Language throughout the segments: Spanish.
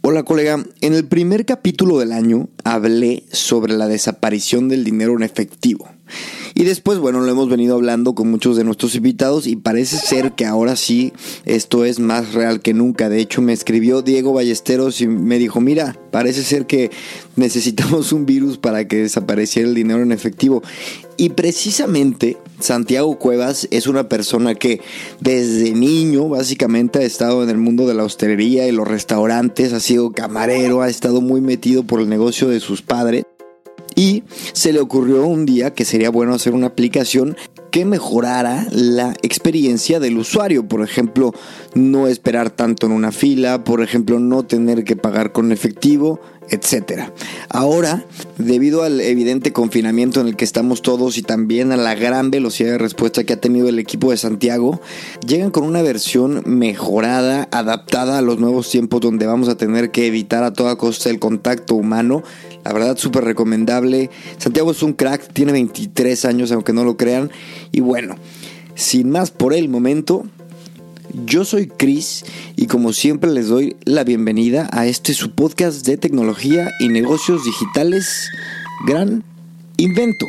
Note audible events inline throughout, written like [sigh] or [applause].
Hola colega, en el primer capítulo del año hablé sobre la desaparición del dinero en efectivo. Y después, bueno, lo hemos venido hablando con muchos de nuestros invitados y parece ser que ahora sí esto es más real que nunca. De hecho, me escribió Diego Ballesteros y me dijo, mira, parece ser que necesitamos un virus para que desapareciera el dinero en efectivo. Y precisamente Santiago Cuevas es una persona que desde niño básicamente ha estado en el mundo de la hostelería y los restaurantes, ha sido camarero, ha estado muy metido por el negocio de sus padres. Y se le ocurrió un día que sería bueno hacer una aplicación que mejorara la experiencia del usuario. Por ejemplo, no esperar tanto en una fila, por ejemplo, no tener que pagar con efectivo, etc. Ahora, debido al evidente confinamiento en el que estamos todos y también a la gran velocidad de respuesta que ha tenido el equipo de Santiago, llegan con una versión mejorada, adaptada a los nuevos tiempos donde vamos a tener que evitar a toda costa el contacto humano la verdad, súper recomendable. Santiago es un crack, tiene 23 años, aunque no lo crean. Y bueno, sin más por el momento, yo soy Chris y como siempre les doy la bienvenida a este su podcast de tecnología y negocios digitales. Gran invento.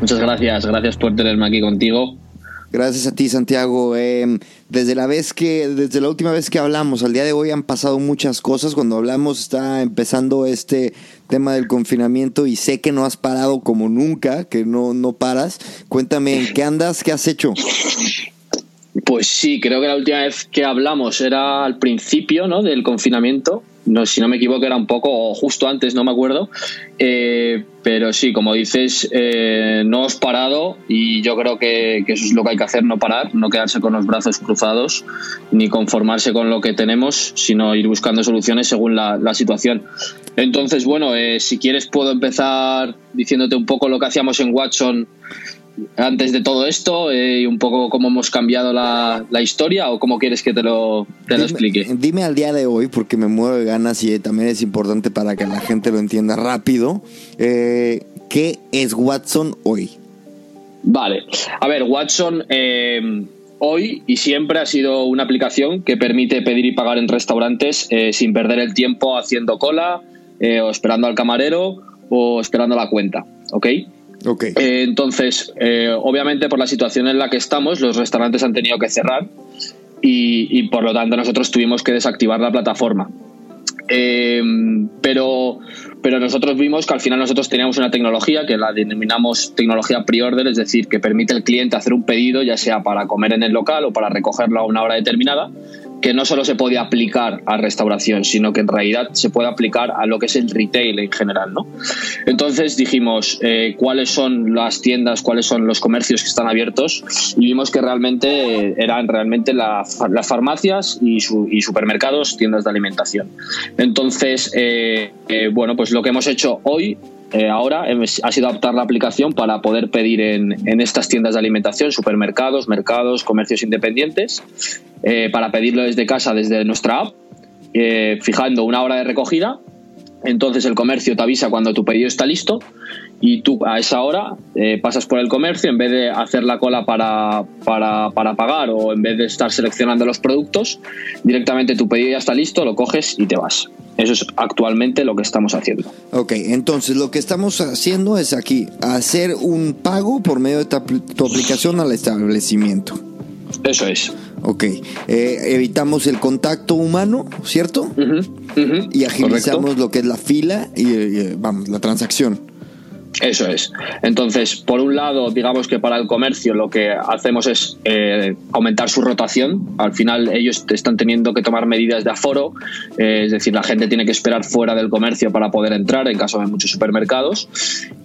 Muchas gracias, gracias por tenerme aquí contigo. Gracias a ti, Santiago. Em, desde la vez que, desde la última vez que hablamos, al día de hoy han pasado muchas cosas. Cuando hablamos está empezando este tema del confinamiento y sé que no has parado como nunca, que no, no paras. Cuéntame, ¿en qué andas? ¿Qué has hecho? Pues sí, creo que la última vez que hablamos era al principio ¿no? del confinamiento no, si no me equivoco era un poco justo antes, no me acuerdo. Eh, pero sí, como dices, eh, no os parado y yo creo que, eso es lo que hay que hacer, no parar, no quedarse con los brazos cruzados, ni conformarse con lo que tenemos, sino ir buscando soluciones según la, situación. Entonces, bueno, eh, si quieres puedo empezar diciéndote un poco lo que hacíamos en Watson antes de todo esto eh, y un poco cómo hemos cambiado la, historia o cómo quieres que te lo, te lo explique? Dime al día de hoy, porque me muero de ganas y también es importante para que la gente lo entienda rápido. Eh, ¿Qué es Watson hoy? Vale, a ver, Watson eh, hoy y siempre ha sido una aplicación que permite pedir y pagar en restaurantes sin perder el tiempo haciendo cola o esperando al camarero o esperando la cuenta, ¿ok? Eh, entonces, eh, obviamente por la situación en la que estamos, los restaurantes han tenido que cerrar y, por lo tanto nosotros tuvimos que desactivar la plataforma. Eh, pero, pero nosotros vimos que al final nosotros teníamos una tecnología que la denominamos tecnología pre-order, es decir, que permite al cliente hacer un pedido, ya sea para comer en el local o para recogerlo a una hora determinada, que no solo se puede aplicar a restauración, sino que en realidad se puede aplicar a lo que es el retail en general, ¿no? Entonces dijimos eh, cuáles son las tiendas, cuáles son los comercios que están abiertos y vimos que realmente eran realmente las farmacias y, supermercados, tiendas de alimentación. Entonces, eh, eh, bueno, pues lo que hemos hecho hoy eh, ahora ha sido adaptar la aplicación para poder pedir en, estas tiendas de alimentación, supermercados, mercados, comercios independientes, eh, para pedirlo desde casa, desde nuestra app, eh, fijando una hora de recogida. Entonces el comercio te avisa cuando tu pedido está listo y tú a esa hora pasas por el comercio, en vez de hacer la cola para, para, para, pagar o en vez de estar seleccionando los productos, directamente tu pedido ya está listo, lo coges y te vas. Eso es actualmente lo que estamos haciendo. Ok, entonces lo que estamos haciendo es aquí, hacer un pago por medio de tu aplicación al establecimiento. Eso es. Ok, eh, evitamos el contacto humano, ¿cierto? y agilizamos lo que es la fila y, y vamos, la transacción. Eso es. Entonces, por un lado, digamos que para el comercio lo que hacemos es eh, aumentar su rotación. Al final ellos están teniendo que tomar medidas de aforo, eh, es decir, la gente tiene que esperar fuera del comercio para poder entrar en caso de muchos supermercados.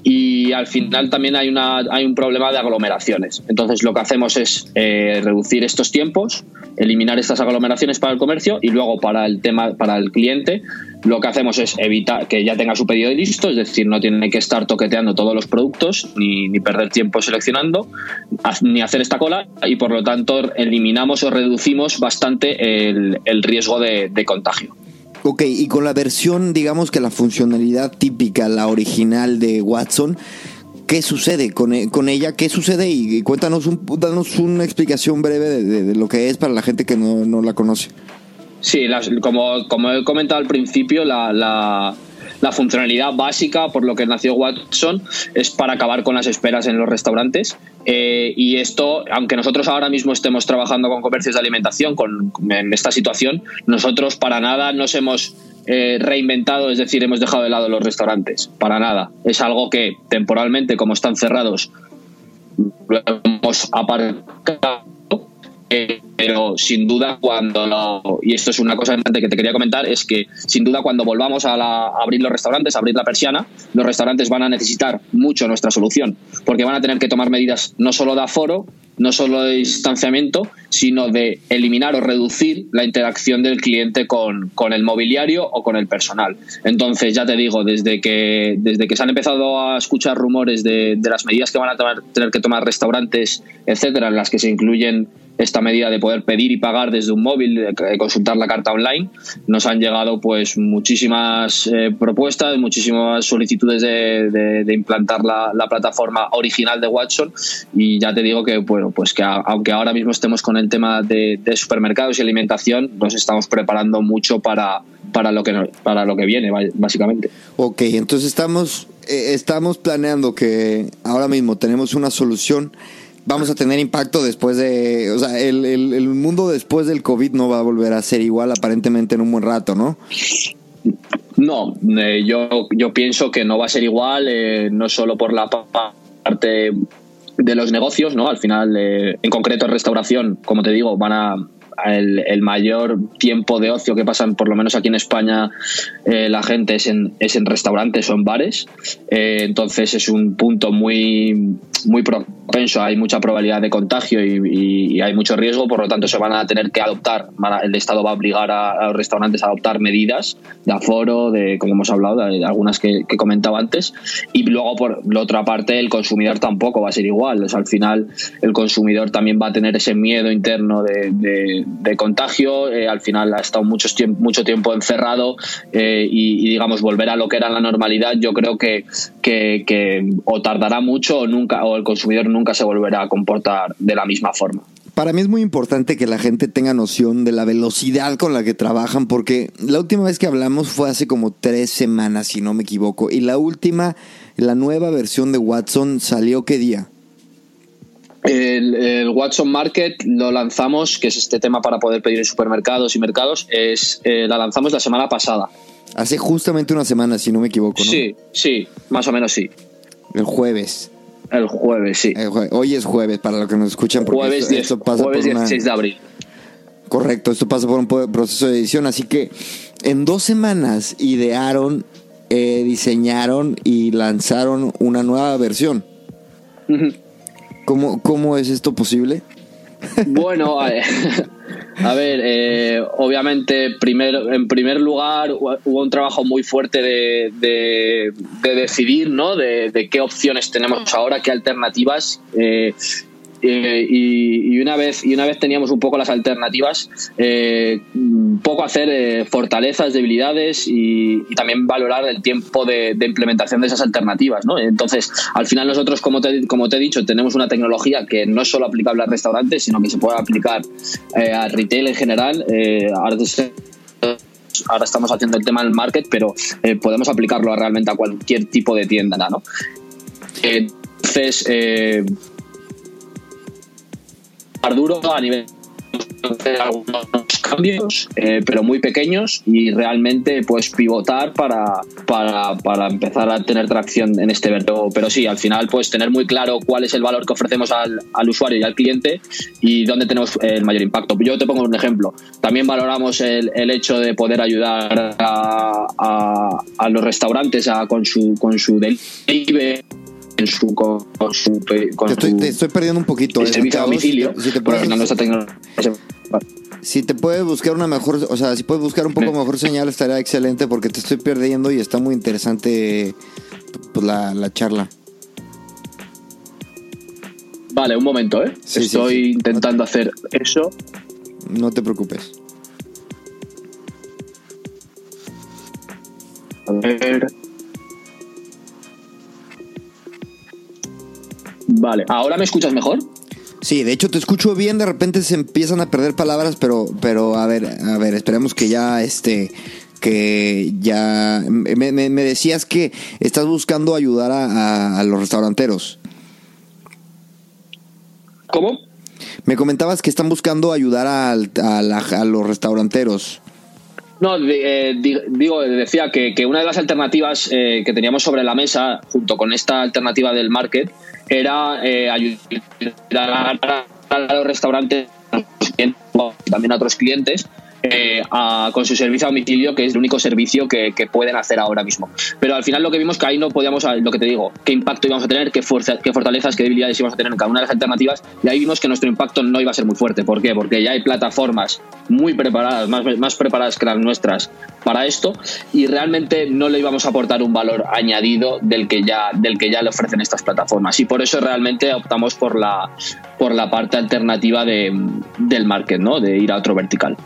y al final también hay, una, hay un problema de aglomeraciones. Entonces lo que hacemos es eh, reducir estos tiempos, eliminar estas aglomeraciones para el comercio y luego para el tema para el cliente lo que hacemos es evitar que ya tenga su pedido listo, es decir, no tiene que estar toqueteando todos los productos ni, perder tiempo seleccionando ni hacer esta cola y por lo tanto eliminamos o reducimos bastante el, riesgo de, de contagio. Ok, y con la versión, digamos que la funcionalidad típica, la original de Watson, ¿qué sucede con, e, con ella? ¿Qué sucede? Y, cuéntanos, un, danos una explicación breve de, de, lo que es para la gente que no, no la conoce. Sí, las, como, he comentado al principio, la, la, la funcionalidad básica por lo que nació Watson es para acabar con las esperas en los restaurantes. Eh, y esto, aunque nosotros ahora mismo estemos trabajando con comercios de alimentación con, en esta situación, nosotros para nada nos hemos eh, reinventado, es decir, hemos dejado de lado los restaurantes. Para nada. Es algo que temporalmente, como están cerrados, lo hemos aparcado. Eh, pero sin duda cuando y esto es una cosa importante que te quería comentar es que sin duda cuando volvamos a, la, abrir los restaurantes a abrir la persiana los restaurantes van a necesitar mucho nuestra solución porque van a tener que tomar medidas no solo de aforo no solo de distanciamiento sino de eliminar o reducir la interacción del cliente con, con el mobiliario o con el personal. Entonces ya te digo desde que desde que se han empezado a escuchar rumores de, de las medidas que van a tener que tomar restaurantes etcétera en las que se incluyen esta medida de poder pedir y pagar desde un móvil, consultar la carta online, nos han llegado pues muchísimas eh, propuestas, muchísimas solicitudes de, implantar la, la, plataforma original de Watson y ya te digo que bueno pues que aunque ahora mismo estemos con el tema de, de, supermercados y alimentación, nos estamos preparando mucho para, para lo que para lo que viene básicamente. Ok, entonces estamos eh, estamos planeando que ahora mismo tenemos una solución vamos a tener impacto después de, o sea, el, el, mundo después del COVID no va a volver a ser igual aparentemente en un buen rato, ¿no? No, eh, yo, yo pienso que no va a ser igual, eh, no solo por la parte de los negocios, ¿no? Al final, eh, en concreto en restauración, como te digo, van a el, mayor tiempo de ocio que pasan, por lo menos aquí en España, eh, la gente es en, es en restaurantes o en bares. Eh, entonces es un punto muy, muy propenso, hay mucha probabilidad de contagio y, hay mucho riesgo, por lo tanto se van a tener que adoptar, el Estado va a obligar a, los restaurantes a adoptar medidas de aforo, de como hemos hablado, de, algunas que, comentaba antes. Y luego, por la otra parte, el consumidor tampoco va a ser igual. O sea, al final, el consumidor también va a tener ese miedo interno de de contagio, eh, al final ha estado mucho tiempo, mucho tiempo encerrado eh, y, y, digamos volver a lo que era la normalidad yo creo que, que, que, o tardará mucho o nunca o el consumidor nunca se volverá a comportar de la misma forma. Para mí es muy importante que la gente tenga noción de la velocidad con la que trabajan porque la última vez que hablamos fue hace como tres semanas si no me equivoco y la última, la nueva versión de Watson salió qué día? El, el, Watson Market lo lanzamos, que es este tema para poder pedir en supermercados y mercados, es eh, la lanzamos la semana pasada. Hace justamente una semana, si no me equivoco, ¿no? Sí, sí, más o menos sí. El jueves. El jueves, sí. El. Hoy es jueves, para los que nos escuchan. Porque jueves, esto, 10, esto pasa jueves por una... 16 de abril. Correcto, esto pasa por un proceso de edición, así que en dos semanas idearon, eh, diseñaron y lanzaron una nueva versión. Uh -huh. ¿Cómo, ¿Cómo es esto posible? Bueno, a, [laughs] a ver, eh, obviamente, en primer lugar, hubo un trabajo muy fuerte de, de, de decidir, ¿no? De, de, qué opciones tenemos ahora, qué alternativas. Eh, eh, y, una vez y una vez teníamos un poco las alternativas eh, poco hacer eh, fortalezas debilidades y, también valorar el tiempo de, implementación de esas alternativas ¿no? entonces al final nosotros como te, como te he dicho tenemos una tecnología que no es solo aplicable a restaurantes sino que se puede aplicar a retail en general ahora estamos haciendo el tema del market, pero podemos aplicarlo realmente a cualquier tipo de tienda, ¿no? Entonces, eh, duro a nivel de algunos cambios, eh, pero muy pequeños y realmente pues pivotar para, para, para, empezar a tener tracción en este verbo. Pero sí, al final pues tener muy claro cuál es el valor que ofrecemos al, al usuario y al cliente y dónde tenemos el mayor impacto. Yo te pongo un ejemplo. También valoramos el, el hecho de poder ayudar a, a, a los restaurantes a, con su, con su delivery en su, con, su, con te, estoy, te estoy perdiendo un poquito. El servicio a domicilio. Si te, puedes, no si te puedes buscar una mejor, o sea, si puedes buscar un poco mejor señal estaría excelente porque te estoy perdiendo y está muy interesante pues, la, la charla. Vale, un momento, ¿eh? Estoy intentando hacer eso. No te preocupes. A ver. Vale, ¿ahora me escuchas mejor? Sí, de hecho te escucho bien, de repente se empiezan a perder palabras, pero, pero a ver, a ver, esperemos que ya este que ya me, decías que estás buscando ayudar a, los restauranteros. ¿Cómo? Me comentabas que están buscando ayudar a, a los restauranteros. No, eh, digo, decía que, una de las alternativas eh, que teníamos sobre la mesa, junto con esta alternativa del market, era eh, ayudar a los restaurantes también a otros clientes eh, con su servicio a domicilio, que es el único servicio que, pueden hacer ahora mismo. Pero al final lo que vimos que ahí no podíamos, lo que te digo, qué impacto íbamos a tener, qué, fuerza, qué fortalezas, qué debilidades íbamos a tener en cada una de las alternativas, y ahí vimos que nuestro impacto no iba a ser muy fuerte. ¿Por qué? Porque ya hay plataformas muy preparadas, más, más preparadas que las nuestras para esto, y realmente no le íbamos a aportar un valor añadido del que ya, del que ya le ofrecen estas plataformas. Y por eso realmente optamos por la, por la parte alternativa de, del market, ¿no? De ir a otro vertical.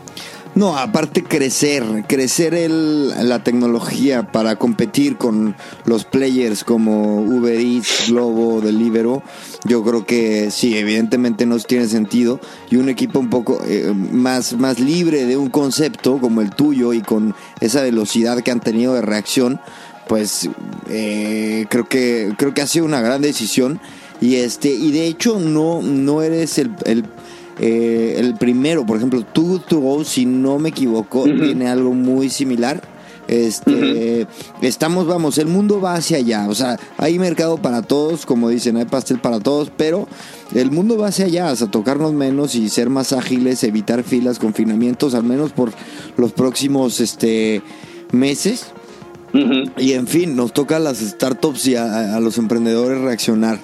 No, aparte crecer, crecer el, la tecnología para competir con los players como Uber Eats, Globo, Deliveroo, yo creo que sí, evidentemente no tiene sentido. Y un equipo un poco eh, más, más libre de un concepto como el tuyo y con esa velocidad que han tenido de reacción, pues eh, creo que creo que ha sido una gran decisión. Y este, y de hecho no, no eres el, el eh, el primero, por ejemplo, Too to Go, si no me equivoco, tiene algo muy similar. Este, estamos, vamos, el mundo va hacia allá. O sea, hay mercado para todos, como dicen, hay pastel para todos, pero el mundo va hacia allá, hasta tocarnos menos y ser más ágiles, evitar filas, confinamientos, al menos por los próximos este, meses. Y en fin, nos toca a las startups y a, los emprendedores reaccionar.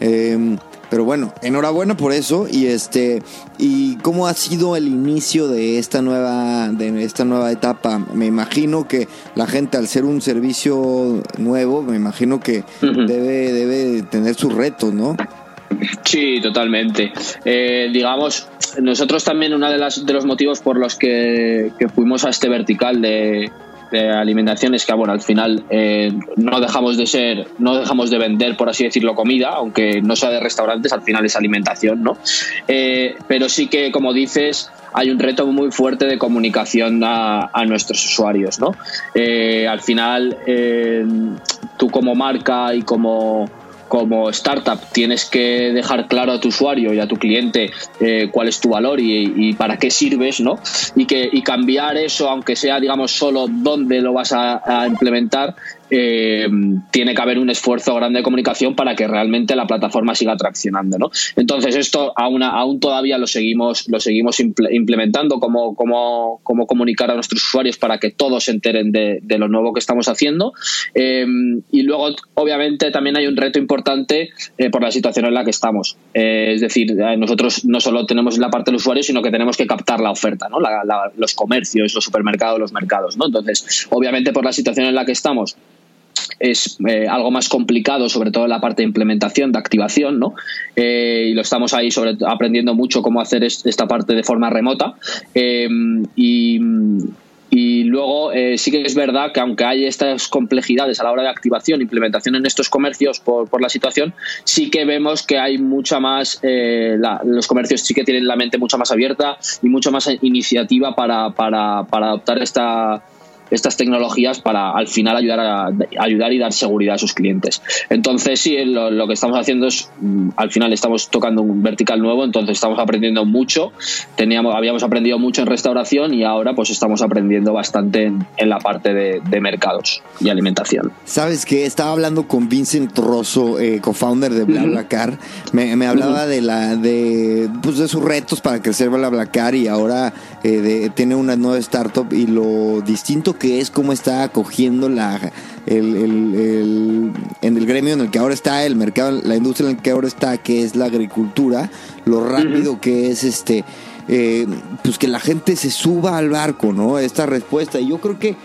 Eh, pero bueno, enhorabuena por eso y este y cómo ha sido el inicio de esta nueva de esta nueva etapa. Me imagino que la gente al ser un servicio nuevo, me imagino que debe debe tener sus retos, ¿no? Sí, totalmente. Eh, digamos, nosotros también uno de, las, de los motivos por los que fuimos a este vertical de, de alimentación es que bueno al final eh, no dejamos de ser no dejamos de vender por así decirlo comida aunque no sea de restaurantes al final es alimentación no eh, pero sí que como dices hay un reto muy fuerte de comunicación a, nuestros usuarios no eh, al final tú como marca y como como startup tienes que dejar claro a tu usuario y a tu cliente eh, cuál es tu valor y, para qué sirves, ¿no? Y que y cambiar eso, aunque sea, digamos, solo dónde lo vas a implementar, eh, tiene que haber un esfuerzo grande de comunicación para que realmente la plataforma siga traccionando. ¿no? Entonces, esto aún, todavía lo seguimos, lo seguimos implementando, cómo, cómo, cómo comunicar a nuestros usuarios para que todos se enteren de, lo nuevo que estamos haciendo. Eh, y luego, obviamente, también hay un reto importante eh, por la situación en la que estamos. es decir, nosotros no solo tenemos la parte del usuario, sino que tenemos que captar la oferta, ¿no? los comercios, los supermercados, los mercados. ¿no? Entonces, obviamente, por la situación en la que estamos, es eh, algo más complicado, sobre todo en la parte de implementación, de activación, ¿no? Eh, y lo estamos ahí sobre, aprendiendo mucho cómo hacer esta parte de forma remota. Eh, y, luego sí que es verdad que aunque hay estas complejidades a la hora de activación, implementación en estos comercios por, por la situación, sí que vemos que hay mucha más, los comercios sí que tienen la mente mucho más abierta y mucho más iniciativa para, para, para adoptar esta estas tecnologías para al final ayudar a ayudar y dar seguridad a sus clientes. Entonces sí, lo, que estamos haciendo es mm, al final estamos tocando un vertical nuevo, entonces estamos aprendiendo mucho. Teníamos, habíamos aprendido mucho en restauración y ahora pues estamos aprendiendo bastante en, la parte de, mercados y alimentación. Sabes que estaba hablando con Vincent Rosso, eh, co-founder de BlaBlaCar, me, me, hablaba de la de pues de sus retos para crecer BlaBlaCar y ahora eh, tiene una nueva startup y lo distinto que es cómo está acogiendo la, en el gremio en el que ahora está, el mercado, la industria en el que ahora está, que es la agricultura, lo rápido que es este, eh, pues que la gente se suba al barco, ¿no? Esta respuesta. Y yo creo que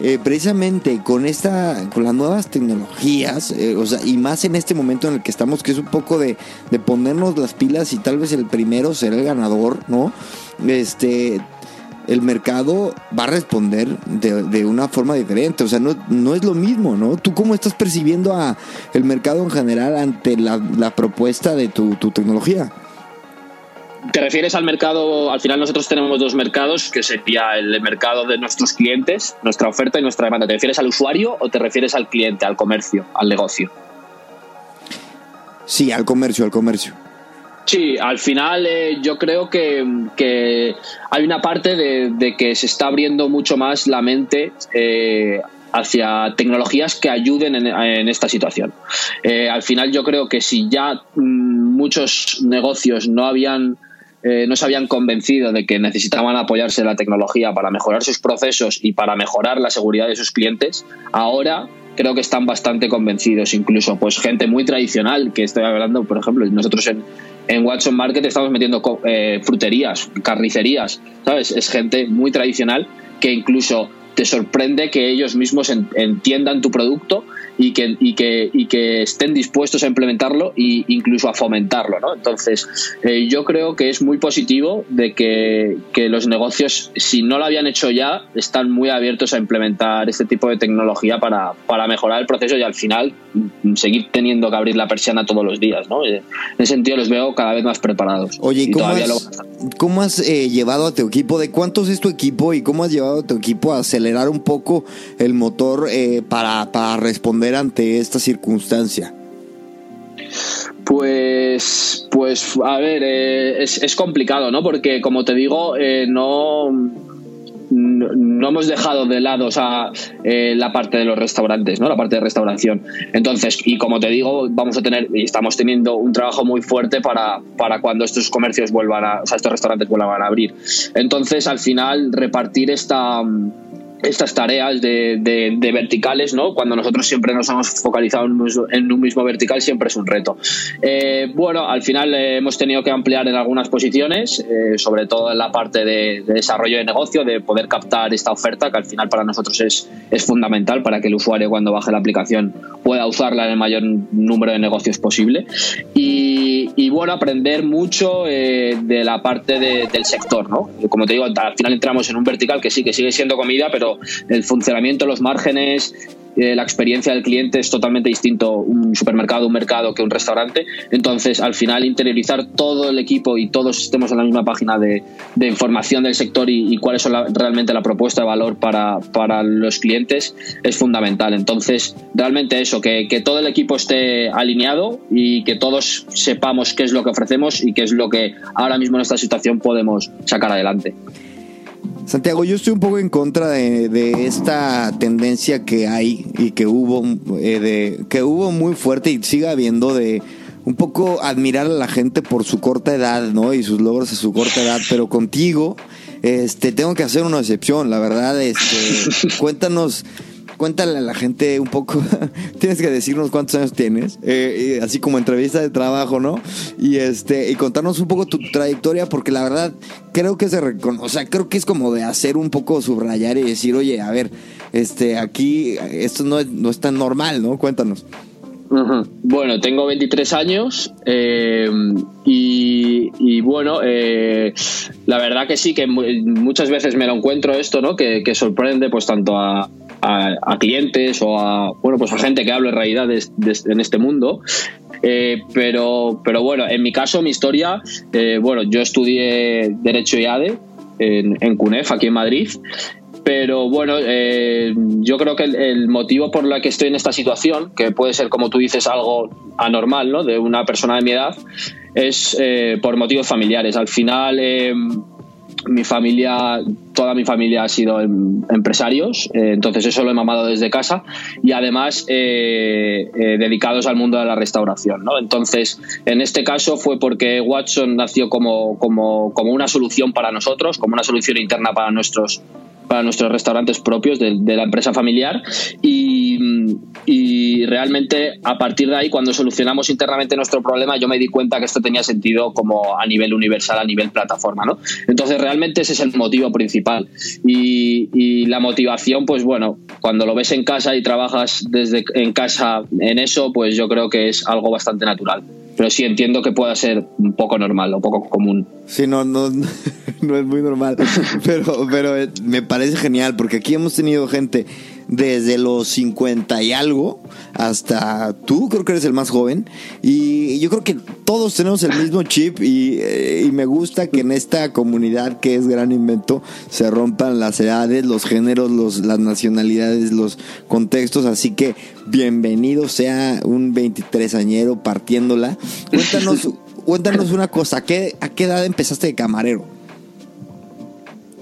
eh, precisamente con esta, con las nuevas tecnologías, eh, o sea, y más en este momento en el que estamos, que es un poco de, de ponernos las pilas y tal vez el primero será el ganador, ¿no? Este, el mercado va a responder de, una forma diferente. O sea, no, no, es lo mismo, ¿no? ¿Tú cómo estás percibiendo a el mercado en general ante la, propuesta de tu, tecnología? ¿Te refieres al mercado? Al final nosotros tenemos dos mercados, que sería el mercado de nuestros clientes, nuestra oferta y nuestra demanda. ¿Te refieres al usuario o te refieres al cliente, al comercio, al negocio? Sí, al comercio, al comercio. Sí, al final eh, yo creo que, hay una parte de, que se está abriendo mucho más la mente eh, hacia tecnologías que ayuden en, esta situación. Eh, al final yo creo que si ya mm, muchos negocios no habían no se habían convencido de que necesitaban apoyarse en la tecnología para mejorar sus procesos y para mejorar la seguridad de sus clientes, ahora creo que están bastante convencidos, incluso pues gente muy tradicional, que estoy hablando, por ejemplo, nosotros en, en Watson Market estamos metiendo eh, fruterías, carnicerías, ¿sabes? Es gente muy tradicional que incluso te sorprende que ellos mismos entiendan tu producto y que, y que, y que estén dispuestos a implementarlo e incluso a fomentarlo. ¿no? Entonces, eh, yo creo que es muy positivo de que, que, los negocios, si no lo habían hecho ya, están muy abiertos a implementar este tipo de tecnología para, para mejorar el proceso y al final mm, seguir teniendo que abrir la persiana todos los días. ¿no? En ese sentido, los veo cada vez más preparados. Oye, ¿y cómo has, ¿cómo has eh, llevado a tu equipo? ¿De cuántos es tu equipo y cómo has llevado a tu equipo a acelerar un poco el motor eh, para, para responder ante esta circunstancia? Pues, pues, a ver, eh, es, complicado, ¿no? Porque, como te digo, eh, no, no, hemos dejado de lado o eh, la parte de los restaurantes, ¿no? La parte de restauración. Entonces, y como te digo, vamos a tener y estamos teniendo un trabajo muy fuerte para, para cuando estos comercios vuelvan a, o sea, estos restaurantes vuelvan a abrir. Entonces, al final, repartir esta estas tareas de, verticales, ¿no? Cuando nosotros siempre nos hemos focalizado en un mismo, vertical, siempre es un reto. Eh, bueno, al final eh, hemos tenido que ampliar en algunas posiciones, eh, sobre todo en la parte de, desarrollo de negocio, de poder captar esta oferta, que al final para nosotros es, es fundamental para que el usuario cuando baje la aplicación pueda usarla en el mayor número de negocios posible. Y, y bueno, aprender mucho de la parte del sector, ¿no? Como te digo, al final entramos en un vertical que sí, que sigue siendo comida, pero el funcionamiento, los márgenes, eh, la experiencia del cliente es totalmente distinto un supermercado, un mercado que un restaurante. Entonces, al final, interiorizar todo el equipo y todos estemos en la misma página de, información del sector y, cuál es realmente la propuesta de valor para, para, los clientes es fundamental. Entonces, realmente eso, que, que todo el equipo esté alineado y que todos sepamos qué es lo que ofrecemos y qué es lo que ahora mismo en esta situación podemos sacar adelante. Santiago, yo estoy un poco en contra de, esta tendencia que hay y que hubo, eh, de, que hubo muy fuerte y sigue habiendo de un poco admirar a la gente por su corta edad, ¿no? Y sus logros a su corta edad, pero contigo, este, tengo que hacer una excepción, la verdad, este, [laughs] cuéntanos cuéntale a la gente un poco, [laughs] tienes que decirnos cuántos años tienes, eh, así como entrevista de trabajo, ¿no? Y este y contarnos un poco tu trayectoria, porque la verdad creo que se reconoce, o sea, creo que es como de hacer un poco subrayar y decir, oye, a ver, este, aquí esto no es, no tan normal, ¿no? Cuéntanos. Bueno, tengo 23 años eh, y, bueno, eh, la verdad que sí, que muchas veces me lo encuentro esto, ¿no? Que, que sorprende pues tanto a, a, clientes o a, bueno, pues a gente que hable realidades en este mundo. Eh, pero, pero bueno, en mi caso, mi historia, eh, bueno, yo estudié Derecho y ADE en, en CUNEF, aquí en Madrid, pero bueno, eh, yo creo que el, motivo por el que estoy en esta situación, que puede ser, como tú dices, algo anormal, ¿no? De una persona de mi edad, es por motivos familiares. Al final, mi familia, toda mi familia ha sido em, empresarios, eh, entonces eso lo he mamado desde casa y además eh, eh, dedicados al mundo de la restauración. ¿no? Entonces, en este caso fue porque Watson nació como, como, como una solución para nosotros, como una solución interna para nuestros para nuestros restaurantes propios de, la empresa familiar y, realmente a partir de ahí, cuando solucionamos internamente nuestro problema, yo me di cuenta que esto tenía sentido como a nivel universal, a nivel plataforma, ¿no? Entonces realmente ese es el motivo principal. Y, y la motivación, pues bueno, cuando lo ves en casa y trabajas desde en casa en eso, pues yo creo que es algo bastante natural pero sí entiendo que pueda ser un poco normal o poco común. Sí, no, no, [laughs] no es muy normal, [laughs] pero, pero eh, me parece genial porque aquí hemos tenido gente desde los 50 y algo hasta tú, creo que eres el más joven. Y yo creo que todos tenemos el mismo chip y, eh, me gusta que en esta comunidad que es Gran Invento se rompan las edades, los géneros, los, las nacionalidades, los contextos. Así que bienvenido sea un 23 añero partiéndola. Cuéntanos, [laughs] cuéntanos una cosa, ¿a qué, ¿a qué edad empezaste de camarero?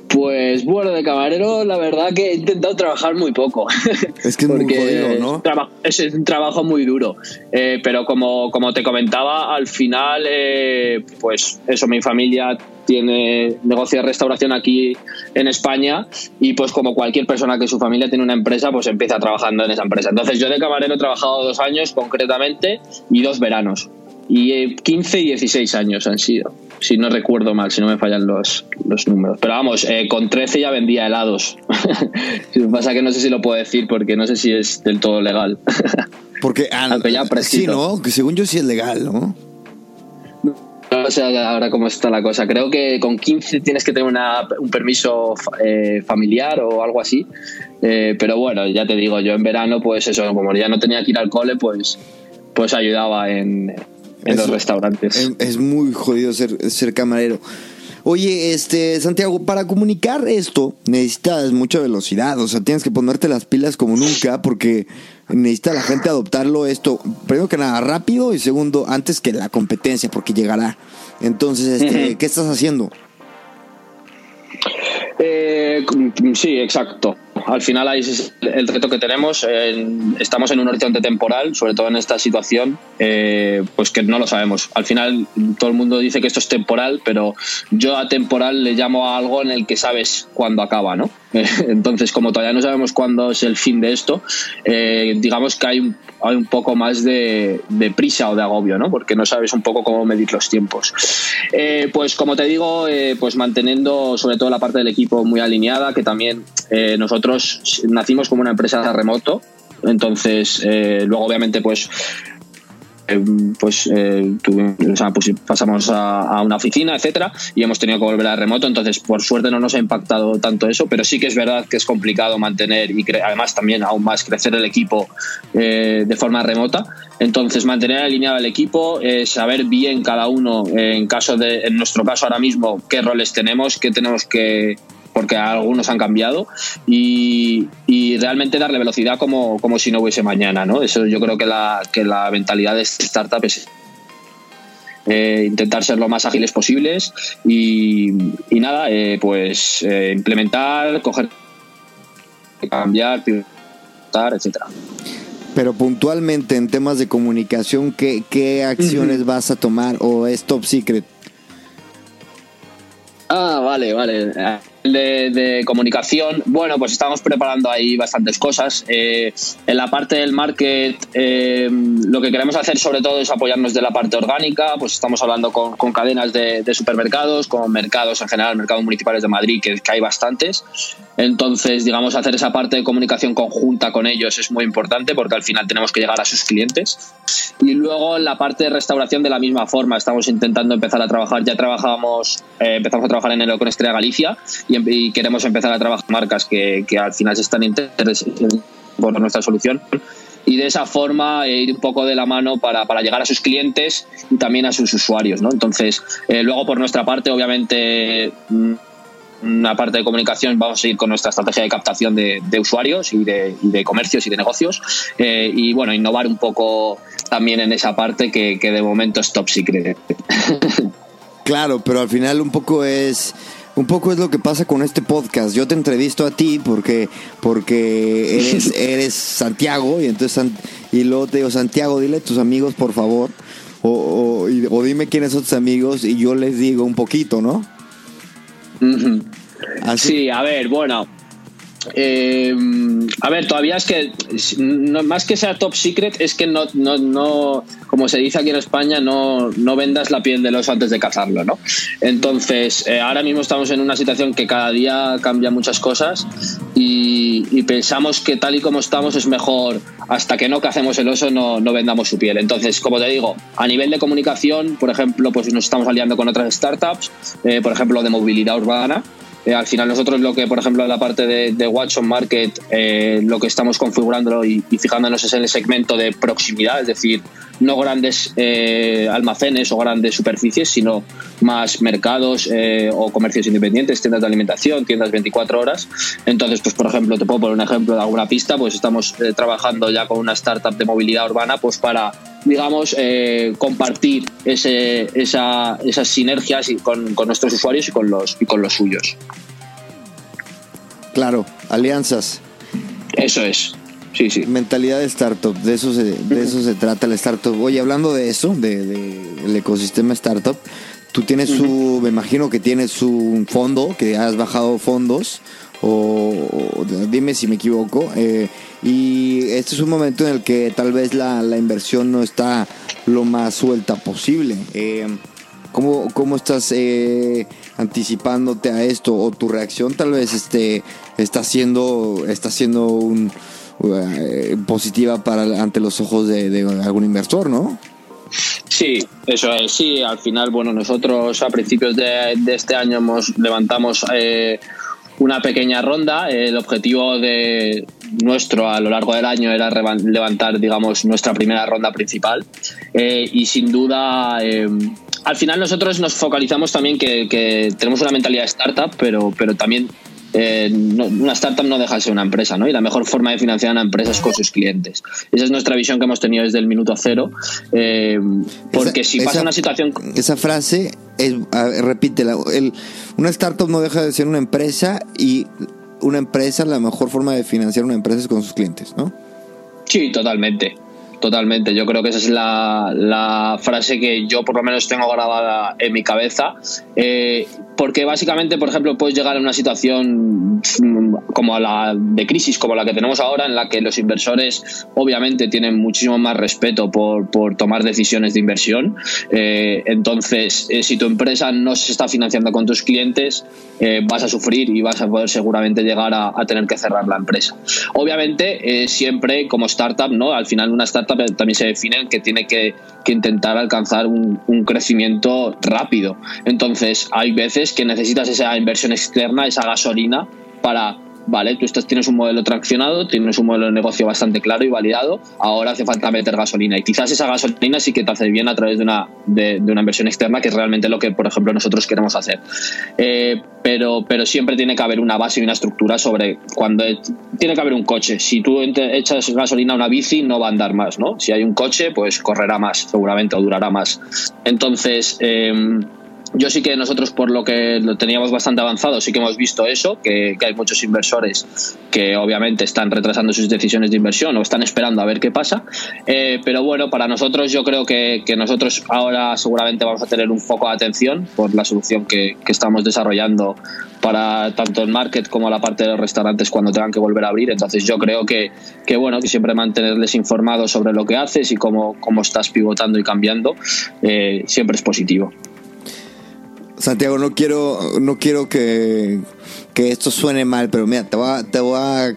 Pues bueno, de camarero la verdad que he intentado trabajar muy poco. [laughs] Es que es muy jodido, ¿no? Es, un trabajo muy duro. Eh, pero como, como te comentaba, al final, eh, pues eso, mi familia tiene negocio de restauración aquí en España y pues como cualquier persona que su familia tiene una empresa, pues empieza trabajando en esa empresa. Entonces yo de camarero he trabajado dos años concretamente y dos veranos. Y 15 y 16 años han sido si no recuerdo mal, si no me fallan los, los números. Pero vamos, eh, con 13 ya vendía helados. [laughs] lo que pasa que no sé si lo puedo decir porque no sé si es del todo legal. [laughs] porque ah, ya sí, ¿no? Que según yo sí es legal, ¿no? No sé ahora cómo está la cosa. Creo que con 15 tienes que tener una, un permiso eh, familiar o algo así. Eh, pero bueno, ya te digo, yo en verano, pues eso, como ya no tenía que ir al cole, pues, pues ayudaba en, en los restaurantes. Es, muy jodido ser, ser camarero. Oye, este, Santiago, para comunicar esto necesitas mucha velocidad, o sea, tienes que ponerte las pilas como nunca porque necesita la gente adoptarlo esto, primero que nada, rápido y segundo, antes que la competencia, porque llegará. Entonces, este, ¿qué estás haciendo? Eh, sí, exacto. Al final ahí es el reto que tenemos. estamos en un horizonte temporal, sobre todo en esta situación, eh, pues que no lo sabemos. Al final todo el mundo dice que esto es temporal, pero yo a temporal le llamo a algo en el que sabes cuándo acaba, ¿no? [laughs] Entonces, como todavía no sabemos cuándo es el fin de esto, eh, digamos que hay un, hay un poco más de, prisa o de agobio, ¿no? Porque no sabes un poco cómo medir los tiempos. Eh, pues como te digo, pues manteniendo sobre todo la parte del equipo muy alineada, que también nosotros nacimos como una empresa remoto, entonces luego obviamente pues eh, pues, eh, pues, pasamos a, una oficina, etcétera, y hemos tenido que volver a remoto. Entonces, por suerte no nos ha impactado tanto eso, pero sí que es verdad que es complicado mantener y además también aún más crecer el equipo eh, de forma remota. Entonces, mantener alineado el equipo, saber bien cada uno, en caso de, en nuestro caso ahora mismo, qué roles tenemos, qué tenemos que porque algunos han cambiado y, realmente darle velocidad como, como, si no hubiese mañana, ¿no? Eso yo creo que la, que la mentalidad de startup es eh, intentar ser lo más ágiles posibles y, nada, eh, pues eh, implementar, coger, cambiar, pivotar, etcétera. Pero puntualmente en temas de comunicación, ¿qué, qué acciones vas a tomar o es top secret? Ah, vale, vale de, comunicación, bueno, pues estamos preparando ahí bastantes cosas. Eh, en la parte del market, eh, lo que queremos hacer sobre todo es apoyarnos de la parte orgánica, pues estamos hablando con, cadenas de, supermercados, con mercados en general, mercados municipales de Madrid, que, que hay bastantes. Entonces, digamos, hacer esa parte de comunicación conjunta con ellos es muy importante porque al final tenemos que llegar a sus clientes. Y luego en la parte de restauración de la misma forma, estamos intentando empezar a trabajar, ya trabajamos, eh, empezamos a trabajar en enero con Estrella Galicia y, queremos empezar a trabajar marcas que, que al final se están interesando por nuestra solución y de esa forma eh, ir un poco de la mano para, para, llegar a sus clientes y también a sus usuarios. ¿no? Entonces, eh, luego por nuestra parte, obviamente, mm, una parte de comunicación vamos a ir con nuestra estrategia de captación de, usuarios y de, de, comercios y de negocios eh, y bueno, innovar un poco también en esa parte que, que de momento es top secret. [laughs] Claro, pero al final un poco es un poco es lo que pasa con este podcast. Yo te entrevisto a ti porque, porque eres, [laughs] eres Santiago y entonces y luego te digo, Santiago, dile a tus amigos, por favor, o, o, dime quiénes son tus amigos y yo les digo un poquito, ¿no? Sí, a ver, bueno, eh, a ver, todavía es que más que sea top secret, es que no, no, no como se dice aquí en España, no, no vendas la piel del oso antes de cazarlo, ¿no? Entonces, eh, ahora mismo estamos en una situación que cada día cambia muchas cosas y, pensamos que tal y como estamos es mejor hasta que no cacemos el oso no, no vendamos su piel. Entonces, como te digo, a nivel de comunicación, por ejemplo, pues nos estamos aliando con otras startups, eh, por ejemplo, de movilidad urbana, eh, al final nosotros lo que, por ejemplo, en la parte de, de Watch on Market, eh, lo que estamos configurando y, y, fijándonos es en el segmento de proximidad, es decir, no grandes eh, almacenes o grandes superficies, sino más mercados eh, o comercios independientes, tiendas de alimentación, tiendas 24 horas. Entonces, pues por ejemplo, te puedo poner un ejemplo de alguna pista, pues estamos eh, trabajando ya con una startup de movilidad urbana, pues para digamos, eh, compartir ese, esa, esas sinergias con, con, nuestros usuarios y con los, y con los suyos. Claro, alianzas. Eso es. Sí, sí. Mentalidad de startup, de eso se, de eso se trata el startup. Oye, hablando de eso, del de, de ecosistema startup, tú tienes su, me imagino que tienes un fondo, que has bajado fondos, o, o dime si me equivoco, eh, y este es un momento en el que tal vez la, la inversión no está lo más suelta posible. Eh, ¿Cómo, ¿Cómo, estás eh, anticipándote a esto? ¿O tu reacción tal vez este, está siendo, está siendo un, positiva para ante los ojos de, algún inversor, ¿no? Sí, eso es. Sí, al final, bueno, nosotros a principios de, este año hemos levantamos eh, una pequeña ronda. El objetivo de nuestro a lo largo del año era levantar, digamos, nuestra primera ronda principal. Eh, y sin duda, eh, al final nosotros nos focalizamos también que, que, tenemos una mentalidad de startup, pero, pero también eh, no, una startup no deja de ser una empresa, ¿no? Y la mejor forma de financiar una empresa es con sus clientes. Esa es nuestra visión que hemos tenido desde el minuto cero. Eh, porque esa, si pasa esa, una situación. Esa frase, es, ver, repítela. El, una startup no deja de ser una empresa y una empresa, la mejor forma de financiar una empresa es con sus clientes, ¿no? Sí, totalmente. Totalmente, yo creo que esa es la, frase que yo por lo menos tengo grabada en mi cabeza, eh, porque básicamente, por ejemplo, puedes llegar a una situación como la de crisis, como la que tenemos ahora, en la que los inversores obviamente tienen muchísimo más respeto por, por tomar decisiones de inversión. Eh, entonces, eh, si tu empresa no se está financiando con tus clientes, vas a sufrir y vas a poder seguramente llegar a, a tener que cerrar la empresa. Obviamente, siempre como startup, ¿no? Al final una startup también se define que tiene que, intentar alcanzar un, crecimiento rápido. Entonces, hay veces que necesitas esa inversión externa, esa gasolina, para vale, tú estás, tienes un modelo traccionado, tienes un modelo de negocio bastante claro y validado, ahora hace falta meter gasolina y quizás esa gasolina sí que te hace bien a través de una, de, una inversión externa, que es realmente lo que, por ejemplo, nosotros queremos hacer. Eh, pero, pero siempre tiene que haber una base y una estructura sobre cuando tiene que haber un coche. Si tú echas gasolina a una bici, no va a andar más, ¿no? Si hay un coche, pues correrá más, seguramente, o durará más. Entonces, eh, yo sí que nosotros, por lo que lo teníamos bastante avanzado, sí que hemos visto eso, que, hay muchos inversores que obviamente están retrasando sus decisiones de inversión o están esperando a ver qué pasa. Eh, pero bueno, para nosotros yo creo que, nosotros ahora seguramente vamos a tener un foco de atención por la solución que, que estamos desarrollando para tanto el market como la parte de los restaurantes cuando tengan que volver a abrir. Entonces yo creo que, que bueno, que siempre mantenerles informados sobre lo que haces y cómo, cómo estás pivotando y cambiando, eh, siempre es positivo. Santiago, no quiero, no quiero que, que, esto suene mal, pero mira, te voy a, te voy a,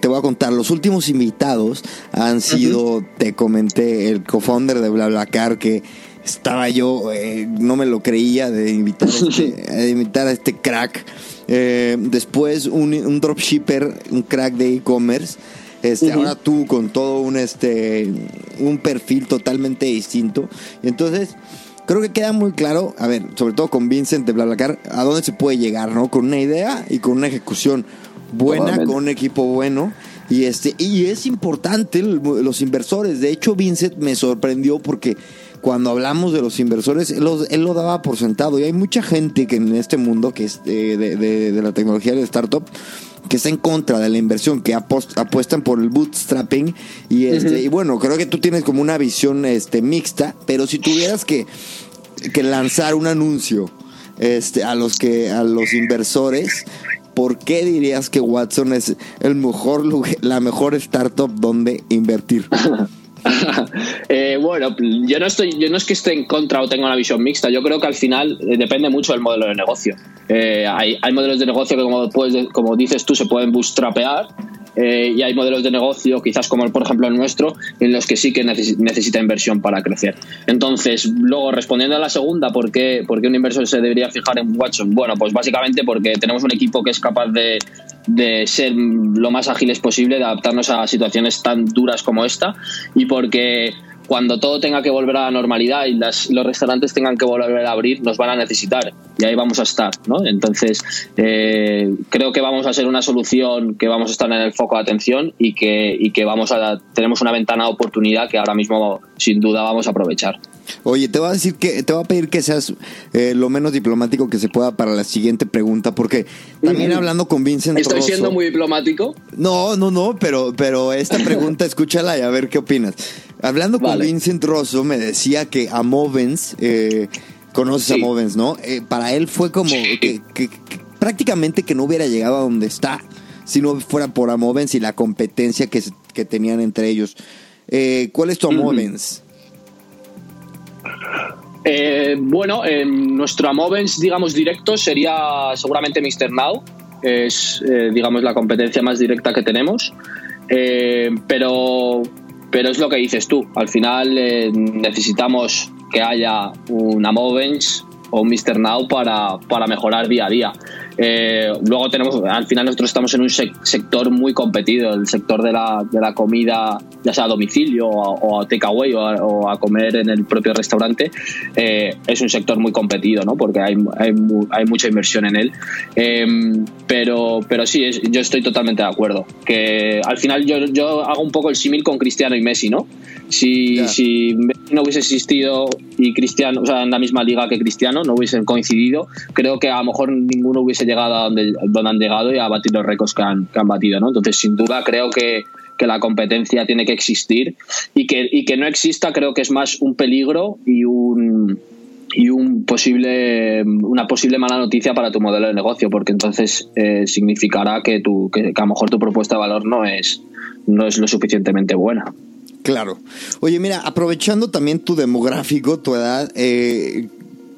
te voy a contar. Los últimos invitados han sido, uh -huh. te comenté, el co-founder de BlaBlaCar, que estaba yo, eh, no me lo creía de invitar, a [laughs] este, de invitar a este crack. Eh, después un, un, dropshipper, un crack de e-commerce. Este, uh -huh. Ahora tú con todo un, este, un perfil totalmente distinto. Entonces creo que queda muy claro, a ver, sobre todo con Vincent de BlaBlaCar, a dónde se puede llegar, ¿no? Con una idea y con una ejecución buena, con un equipo bueno. Y este y es importante los inversores. De hecho, Vincent me sorprendió porque cuando hablamos de los inversores, él lo, él lo daba por sentado. Y hay mucha gente que en este mundo, que es de, de, de, de la tecnología de startup, que está en contra de la inversión, que apuestan por el bootstrapping y este uh -huh. y bueno, creo que tú tienes como una visión este mixta, pero si tuvieras que, que lanzar un anuncio este a los que a los inversores ¿por qué dirías que Watson es el mejor la mejor startup donde invertir? [laughs] [laughs] Eh, bueno, yo no estoy, yo no es que esté en contra o tenga una visión mixta. Yo creo que al final eh, depende mucho del modelo de negocio. Eh, hay, modelos de negocio que, como, puedes, como dices tú, se pueden bootstrapear y hay modelos de negocio, quizás como por ejemplo el nuestro, en los que sí que necesita inversión para crecer. Entonces, luego respondiendo a la segunda, ¿por qué, ¿por qué un inversor se debería fijar en Watson? Bueno, pues básicamente porque tenemos un equipo que es capaz de, de ser lo más ágiles posible, de adaptarnos a situaciones tan duras como esta y porque cuando todo tenga que volver a la normalidad y las, los restaurantes tengan que volver a abrir, nos van a necesitar y ahí vamos a estar, ¿no? Entonces, eh, creo que vamos a ser una solución que vamos a estar en el foco de atención y que, que vamos a, tenemos una ventana de oportunidad que ahora mismo sin duda vamos a aprovechar. Oye, te voy a decir que te voy a pedir que seas eh, lo menos diplomático que se pueda para la siguiente pregunta, porque también hablando con Vincent. ¿Estoy siendo muy diplomático? No, no, no, pero, pero esta pregunta [laughs] escúchala y a ver qué opinas. Hablando con Vincent Rosso, me decía que a Movens, eh, conoces a Movens, ¿no? Eh, para él fue como que, prácticamente que no hubiera llegado a donde está si no fuera por Amovens y la competencia que, que tenían entre ellos. ¿Cuál es tu Amovens? Eh, bueno, nuestro Amovens, digamos, directo sería seguramente Mr. Now. Es, eh, digamos, la competencia más directa que tenemos. Eh, pero, pero es lo que dices tú. Al final necesitamos que haya un Amovens o un Mr. Now para, para mejorar día a día. Eh, luego tenemos, al final nosotros estamos en un sector muy competido, el sector de la, de la comida, ya sea a domicilio o, a takeaway o, a comer en el propio restaurante, eh, es un sector muy competido, ¿no? Porque hay, hay, hay mucha inversión en él. Em, pero, pero sí, yo estoy totalmente de acuerdo. Que al final yo, yo hago un poco el símil con Cristiano y Messi, ¿no? Si, si no hubiese existido y Cristiano, o sea, en la misma liga que Cristiano, no hubiesen coincidido, creo que a lo mejor ninguno hubiese llegado a donde, donde han llegado y a batir los récords que han, que han batido, ¿no? Entonces, sin duda, creo que, que la competencia tiene que existir y que, y que no exista creo que es más un peligro y un y un posible una posible mala noticia para tu modelo de negocio porque entonces eh, significará que, tu, que, a lo mejor tu propuesta de valor no es no es lo suficientemente buena Claro. Oye, mira, aprovechando también tu demográfico, tu edad, eh,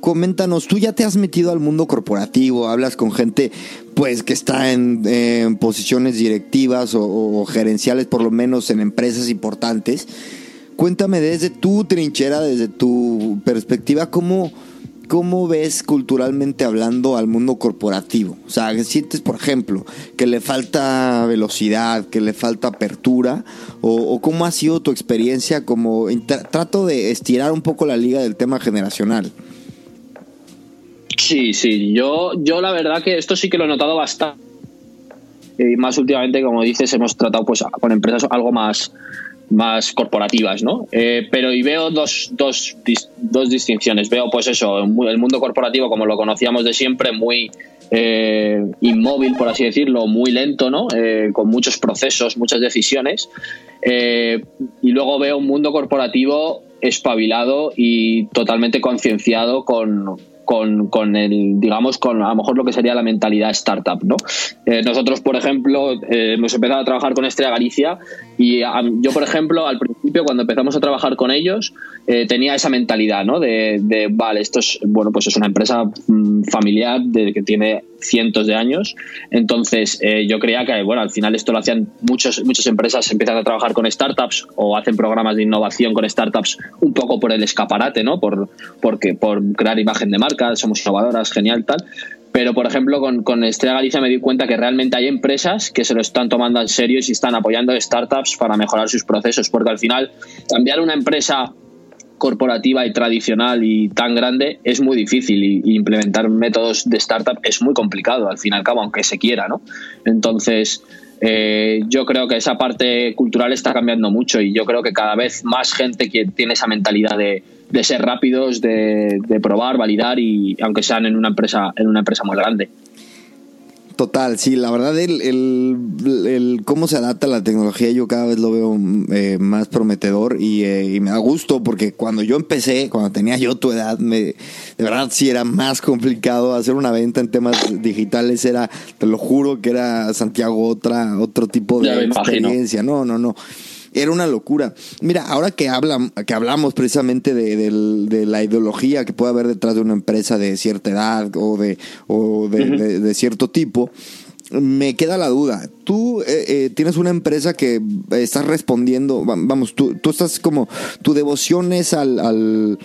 coméntanos, tú ya te has metido al mundo corporativo, hablas con gente pues que está en, posiciones directivas o, gerenciales, por lo menos en empresas importantes. Cuéntame desde tu trinchera, desde tu perspectiva, cómo, cómo ves culturalmente hablando al mundo corporativo. O sea, sientes, por ejemplo, que le falta velocidad, que le falta apertura, o, cómo ha sido tu experiencia como trato de estirar un poco la liga del tema generacional. Sí, sí, yo, yo la verdad que esto sí que lo he notado bastante. Y más últimamente, como dices, hemos tratado pues con empresas algo más, más corporativas, ¿no? Eh, pero y veo dos, dos, dos distinciones. Veo, pues eso, el mundo corporativo como lo conocíamos de siempre, muy eh, inmóvil, por así decirlo, muy lento, ¿no? Eh, con muchos procesos, muchas decisiones. y luego veo un mundo corporativo espabilado y totalmente concienciado con, con, con, el, digamos, con a lo mejor lo que sería la mentalidad startup, ¿no? Eh, nosotros, por ejemplo, eh, hemos empezado a trabajar con Estrella Galicia y yo, por ejemplo, al principio, cuando empezamos a trabajar con ellos, eh, tenía esa mentalidad, ¿no? De, de, vale, esto es, bueno, pues es una empresa mm, familiar de, que tiene cientos de años. Entonces, yo creía que, bueno, al final esto lo hacían muchas muchas empresas, empiezan a trabajar con startups o hacen programas de innovación con startups un poco por el escaparate, ¿no? Por, porque, por crear imagen de marca somos innovadoras, genial, tal. Pero, por ejemplo, con, con Estrella Galicia me di cuenta que realmente hay empresas que se lo están tomando en serio y están apoyando startups para mejorar sus procesos, porque al final cambiar una empresa corporativa y tradicional y tan grande es muy difícil y, implementar métodos de startup es muy complicado al fin y al cabo, aunque se quiera, ¿no? Entonces, eh, yo creo que esa parte cultural está cambiando mucho y yo creo que cada vez más gente que tiene esa mentalidad de, ser rápidos, de, probar, validar y aunque sean en una empresa, en una empresa muy grande. Total, sí, la verdad el, el, cómo se adapta la tecnología yo cada vez lo veo eh, más prometedor eh, y, me da gusto porque cuando yo empecé, cuando tenía yo tu edad, me, de verdad sí era más complicado hacer una venta en temas digitales, era, te lo juro que era Santiago otra, otro tipo de experiencia, no, no, no. Era una locura. Mira, ahora que, hablan, que hablamos precisamente de, la ideología que puede haber detrás de una empresa de cierta edad o de, o de, cierto tipo, me queda la duda. Tú eh, eh, tienes una empresa que estás respondiendo, vamos, tú, tú estás como, tu devoción es al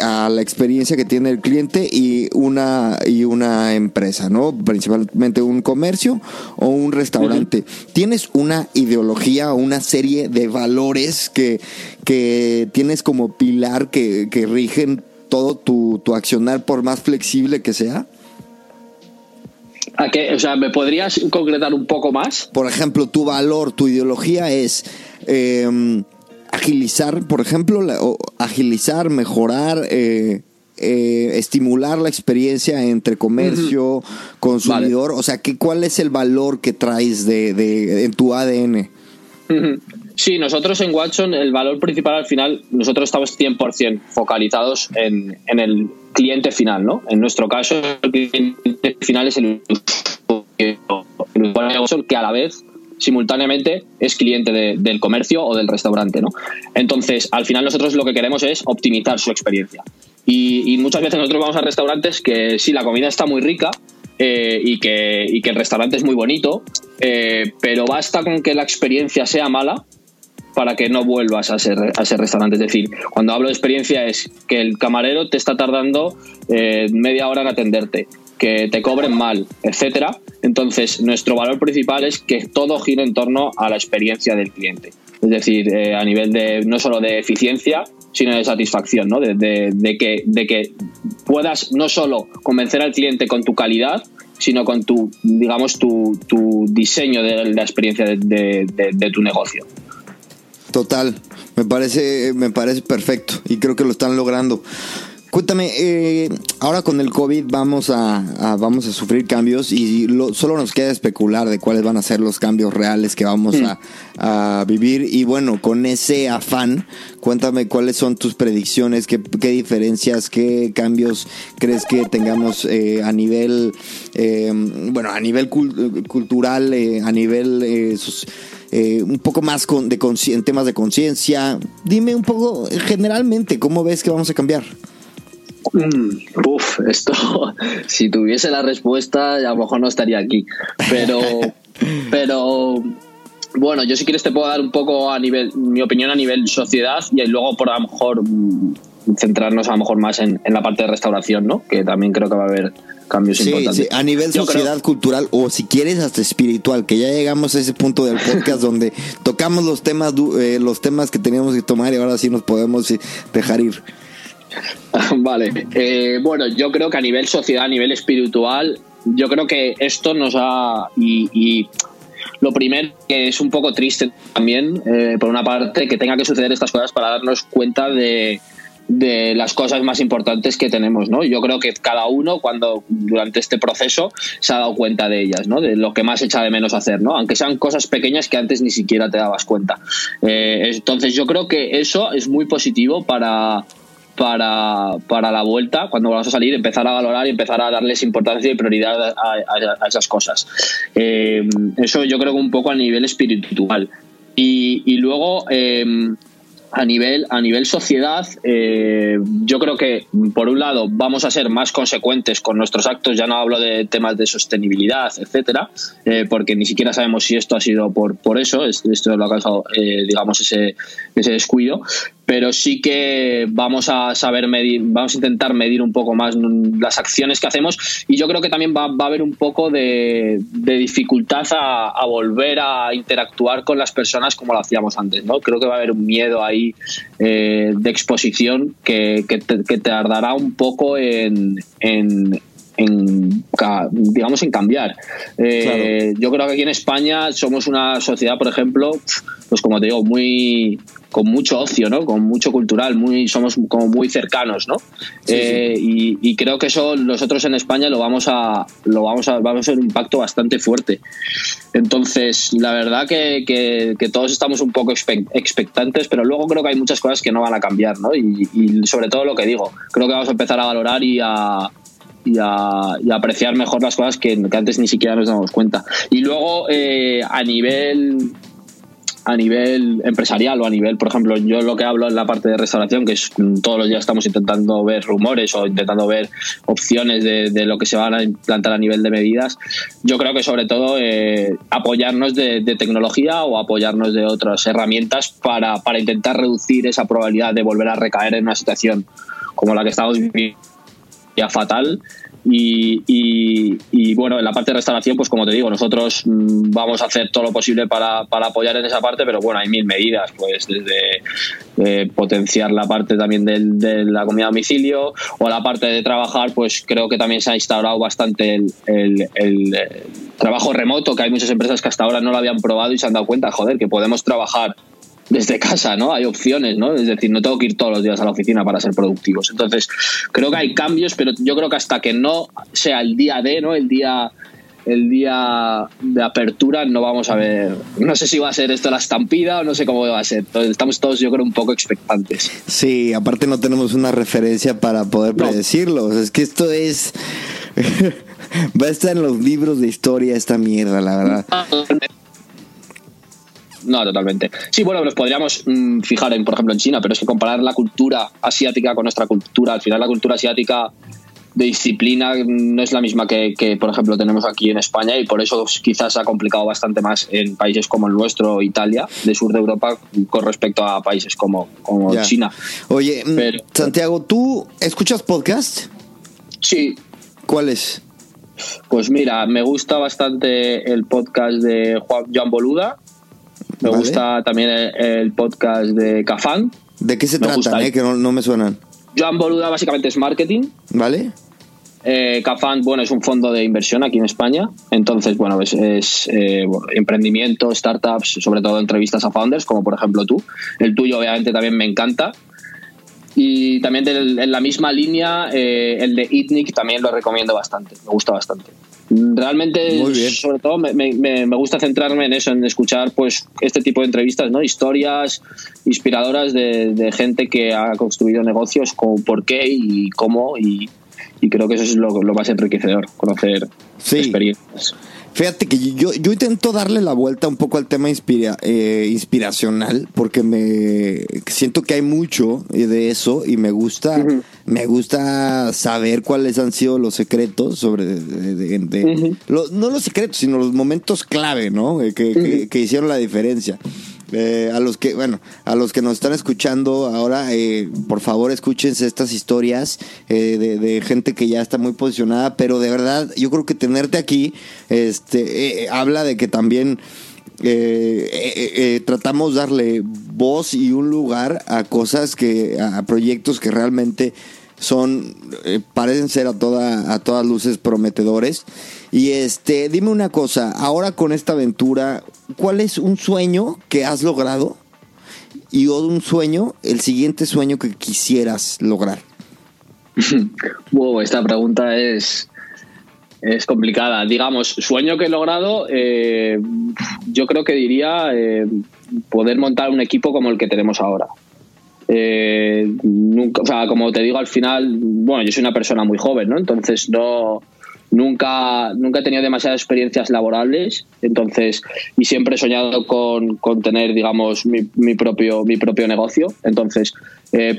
a la experiencia que tiene el cliente y una, y una empresa, ¿no? Principalmente un comercio o un restaurante. ¿Tienes una ideología o una serie de valores que, que tienes como pilar que, que rigen todo tu, tu accionar por más flexible que sea? ¿A qué? O sea, ¿me podrías concretar un poco más? Por ejemplo, tu valor, tu ideología es... Eh, agilizar, por ejemplo, agilizar, mejorar, eh, eh, estimular la experiencia entre comercio, consumidor. O sea, ¿qué, ¿cuál es el valor que traes de, en tu ADN? Sí, nosotros en Watson el valor principal al final, nosotros estamos 100% focalizados en, en, el cliente final, ¿no? En nuestro caso, el cliente final es el usuario que a la vez simultáneamente es cliente del comercio o del restaurante, ¿no? Entonces, al final nosotros lo que queremos es optimizar su experiencia. Y, muchas veces nosotros vamos a restaurantes que sí, la comida está muy rica eh, y, que, que, el restaurante es muy bonito, eh, pero basta con que la experiencia sea mala para que no vuelvas a, ser, a ese restaurante. Es decir, cuando hablo de experiencia es que el camarero te está tardando eh, media hora en atenderte, que te cobren mal, etcétera. Entonces, nuestro valor principal es que todo gire en torno a la experiencia del cliente. Es decir, eh, a nivel de no solo de eficiencia, sino de satisfacción, ¿no? De, que, puedas no solo convencer al cliente con tu calidad, sino con tu, digamos, tu, tu diseño de la experiencia de, de tu negocio. Total, me parece, me parece perfecto y creo que lo están logrando. Cuéntame, eh, ahora con el COVID vamos a, vamos a sufrir cambios y solo nos queda especular de cuáles van a ser los cambios reales que vamos mm. a, vivir. Y bueno, con ese afán, cuéntame cuáles son tus predicciones, qué, diferencias, qué cambios crees que tengamos eh, a nivel, eh, bueno, a nivel cultural, a nivel un poco más con, de en temas de conciencia. Dime un poco generalmente cómo ves que vamos a cambiar. Mm, uf, esto, [laughs] si tuviese la respuesta, a lo mejor no estaría aquí. Pero, [laughs] pero bueno, yo si quieres te puedo dar un poco a nivel, mi opinión a nivel sociedad y luego por a lo mejor mm, centrarnos a lo mejor más en, la parte de restauración, ¿no? Que también creo que va a haber cambios importantes. a nivel sociedad, cultural o si quieres hasta espiritual, que ya llegamos a ese punto del podcast [laughs] donde tocamos los temas, eh, los temas que teníamos que tomar y ahora sí nos podemos eh, dejar ir. [laughs] Vale, eh, bueno, yo creo que a nivel sociedad, a nivel espiritual, yo creo que esto nos ha... Y, lo primero que es un poco triste también, eh, por una parte, que tenga que suceder estas cosas para darnos cuenta de, de las cosas más importantes que tenemos, ¿no? Yo creo que cada uno cuando durante este proceso se ha dado cuenta de ellas, ¿no? De lo que más echa de menos hacer, ¿no? Aunque sean cosas pequeñas que antes ni siquiera te dabas cuenta. Eh, entonces yo creo que eso es muy positivo para para, para la vuelta, cuando vamos a salir, empezar a valorar y empezar a darles importancia y prioridad a, esas cosas. Eh, eso yo creo que un poco a nivel espiritual. Y, luego, eh, a nivel, a nivel sociedad, eh, yo creo que, por un lado, vamos a ser más consecuentes con nuestros actos. Ya no hablo de temas de sostenibilidad, etcétera, porque ni siquiera sabemos si esto ha sido por, por eso. Esto lo ha causado, digamos, ese, ese descuido pero sí que vamos a saber medir, vamos a intentar medir un poco más las acciones que hacemos y yo creo que también va, a haber un poco de, dificultad a, volver a interactuar con las personas como lo hacíamos antes, ¿no? Creo que va a haber un miedo ahí eh, de exposición que, que, tardará un poco en digamos, en cambiar. Eh, yo creo que aquí en España somos una sociedad, por ejemplo, pues como te digo, muy con mucho ocio, ¿no? Con mucho cultural, muy somos como muy cercanos, ¿no? Eh, y, creo que eso nosotros en España lo vamos a lo vamos a vamos a hacer un impacto bastante fuerte. Entonces, la verdad que, que, todos estamos un poco expectantes, pero luego creo que hay muchas cosas que no van a cambiar, ¿no? Y, y sobre todo lo que digo, creo que vamos a empezar a valorar y a y a, apreciar mejor las cosas que, antes ni siquiera nos damos cuenta. Y luego, eh, a nivel a nivel empresarial o a nivel, por ejemplo, yo lo que hablo en la parte de restauración, que es mm, todos los días estamos intentando ver rumores o intentando ver opciones de, lo que se van a implantar a nivel de medidas, yo creo que sobre todo eh, apoyarnos de, tecnología o apoyarnos de otras herramientas para, para intentar reducir esa probabilidad de volver a recaer en una situación como la que estamos viviendo ya fatal. Y, y, bueno, en la parte de restauración, pues como te digo, nosotros mm, vamos a hacer todo lo posible para, para apoyar en esa parte, pero bueno, hay mil medidas, pues desde eh, potenciar la parte también del, de la comida a domicilio o la parte de trabajar, pues creo que también se ha instaurado bastante el, el, el trabajo remoto, que hay muchas empresas que hasta ahora no lo habían probado y se han dado cuenta, joder, que podemos trabajar desde casa, ¿no? Hay opciones, ¿no? Es decir, no tengo que ir todos los días a la oficina para ser productivos. Entonces, creo que hay cambios, pero yo creo que hasta que no sea el día de, ¿no? El día el día de apertura no vamos a ver, no sé si va a ser esto la estampida o no sé cómo va a ser. Entonces, estamos todos yo creo un poco expectantes. Sí, aparte no tenemos una referencia para poder predecirlo. Es que esto es... [laughs] va a estar en los libros de historia esta mierda, la verdad. No, totalmente. Sí, bueno, nos podríamos mm, fijar en, por ejemplo, en China, pero es que comparar la cultura asiática con nuestra cultura, al final la cultura asiática de disciplina no es la misma que, por ejemplo, tenemos aquí en España y por eso quizás ha complicado bastante más en países como el nuestro, Italia, de sur de Europa, con respecto a países como, como China. Oye, mm, Santiago, ¿tú escuchas podcast? Sí. ¿Cuáles? Pues mira, me gusta bastante el podcast de Juan Boluda, me gusta también el, podcast de Cafán. ¿De qué se trata? Eh? Que no, me suenan. Joan Boluda básicamente es marketing. ¿Vale? Eh, Cafán, bueno, es un fondo de inversión aquí en España. Entonces, bueno, es, eh, emprendimiento, startups, sobre todo entrevistas a founders, como por ejemplo tú. El tuyo, obviamente, también me encanta. Y también en la misma línea, eh, el de Itnik también lo recomiendo bastante, me gusta bastante. Realmente, sobre todo, me, me, me, gusta centrarme en eso, en escuchar pues este tipo de entrevistas, ¿no? Historias inspiradoras de, de gente que ha construido negocios, con por qué y cómo, y, y creo que eso es lo, lo más enriquecedor, conocer experiencias. Fíjate que yo, yo intento darle la vuelta un poco al tema inspira, eh, inspiracional, porque me siento que hay mucho de eso y me gusta, me gusta saber cuáles han sido los secretos sobre no los secretos, sino los momentos clave, ¿no? que, que hicieron la diferencia. Eh, a los que, bueno, a los que nos están escuchando ahora, eh, por favor escúchense estas historias eh, de, gente que ya está muy posicionada, pero de verdad, yo creo que tenerte aquí, este, habla de que también tratamos darle voz y un lugar a cosas que, a proyectos que realmente son, parecen ser a toda, a todas luces prometedores. Y este, dime una cosa, ahora con esta aventura, ¿cuál es un sueño que has logrado? Y un sueño, el siguiente sueño que quisieras lograr. [laughs] wow, esta pregunta es, es complicada. Digamos, sueño que he logrado, eh, yo creo que diría eh, poder montar un equipo como el que tenemos ahora. Eh, o sea, como te digo, al final, bueno, yo soy una persona muy joven, ¿no? Entonces no, Nunca, nunca he tenido demasiadas experiencias laborables, entonces, y siempre he soñado con, con tener, digamos, mi, propio, mi propio negocio. Entonces, eh,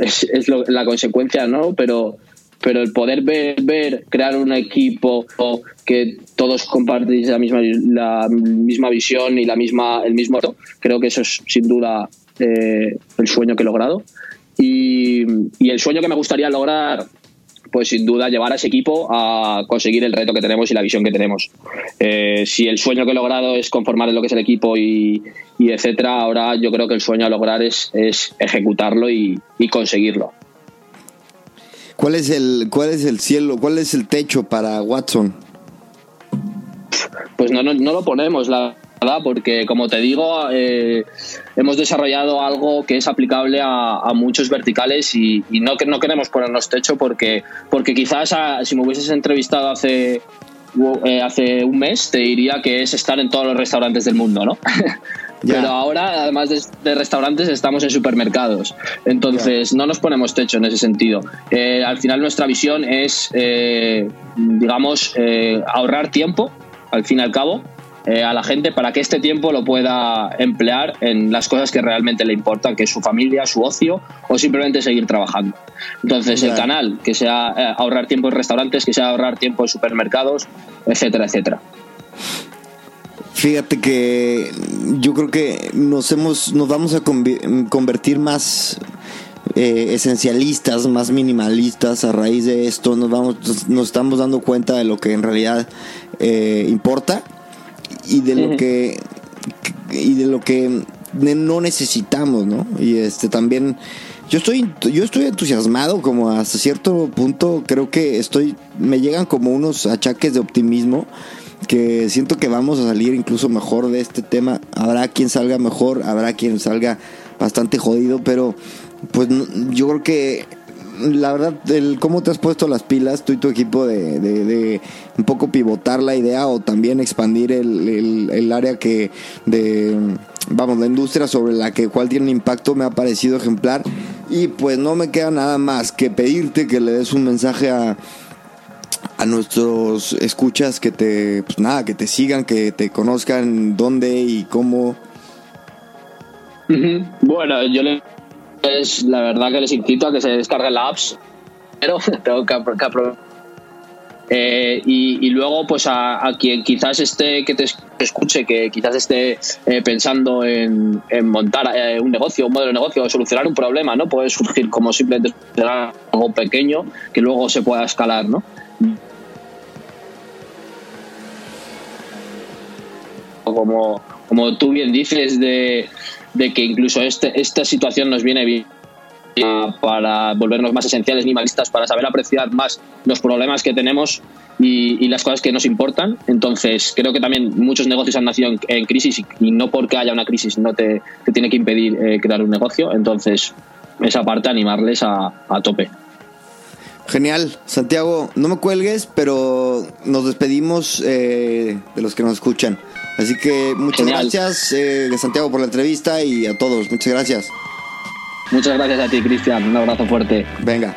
es, la consecuencia, ¿no? Pero, pero el poder ver, ver, crear un equipo que todos compartís la misma, la misma visión y la misma, el mismo, creo que eso es sin duda eh, el sueño que he logrado. Y, el sueño que me gustaría lograr pues sin duda llevar a ese equipo a conseguir el reto que tenemos y la visión que tenemos. Eh, si el sueño que he logrado es conformar lo que es el equipo y, etcétera, ahora yo creo que el sueño a lograr es, ejecutarlo y, conseguirlo. ¿Cuál es el, cuál es el cielo, cuál es el techo para Watson? Pues no, no, no lo ponemos, la verdad, porque como te digo, eh, hemos desarrollado algo que es aplicable a, muchos verticales y, no, no queremos ponernos techo porque, porque quizás si me hubieses entrevistado hace eh, hace un mes te diría que es estar en todos los restaurantes del mundo, ¿no? [laughs] Pero ahora, además de, restaurantes, estamos en supermercados. Entonces, no nos ponemos techo en ese sentido. Eh, al final, nuestra visión es, eh, digamos, ahorrar tiempo, al fin y al cabo, eh, a la gente para que este tiempo lo pueda emplear en las cosas que realmente le importan, que es su familia, su ocio o simplemente seguir trabajando. Entonces, el canal, que sea eh, ahorrar tiempo en restaurantes, que sea ahorrar tiempo en supermercados, etcétera, etcétera. Fíjate que yo creo que nos hemos, nos vamos a convertir más eh, esencialistas, más minimalistas a raíz de esto. Nos vamos, nos estamos dando cuenta de lo que en realidad importa y de lo que y de lo que no necesitamos, ¿no? Y este también yo estoy yo estoy entusiasmado como hasta cierto punto creo que estoy me llegan como unos achaques de optimismo que siento que vamos a salir incluso mejor de este tema. Habrá quien salga mejor, habrá quien salga bastante jodido, pero pues yo creo que la verdad, el cómo te has puesto las pilas, tú y tu equipo, de, un poco pivotar la idea o también expandir el, área que de, vamos, la industria sobre la que cual tiene impacto, me ha parecido ejemplar. Y pues no me queda nada más que pedirte que le des un mensaje a, a nuestros escuchas que te, pues nada, que te sigan, que te conozcan dónde y cómo. Bueno, yo le la verdad que les invito a que se descarguen la apps, pero [laughs] tengo que, eh, y, luego, pues a, quien quizás esté, que te escuche, que quizás esté eh, pensando en, montar eh, un negocio, un modelo de negocio, o solucionar un problema, ¿no? Puede surgir como simplemente algo pequeño que luego se pueda escalar, ¿no? Como, como tú bien dices, de, de que incluso este, esta situación nos viene bien para volvernos más esenciales, minimalistas, para saber apreciar más los problemas que tenemos y, las cosas que nos importan. Entonces, creo que también muchos negocios han nacido en, crisis y, no porque haya una crisis no te, tiene que impedir eh, crear un negocio. Entonces, esa parte, animarles a, tope. Genial, Santiago, no me cuelgues, pero nos despedimos eh, de los que nos escuchan. Así que muchas gracias, eh, Santiago, por la entrevista y a todos. Muchas gracias. Muchas gracias a ti, Cristian. Un abrazo fuerte. Venga.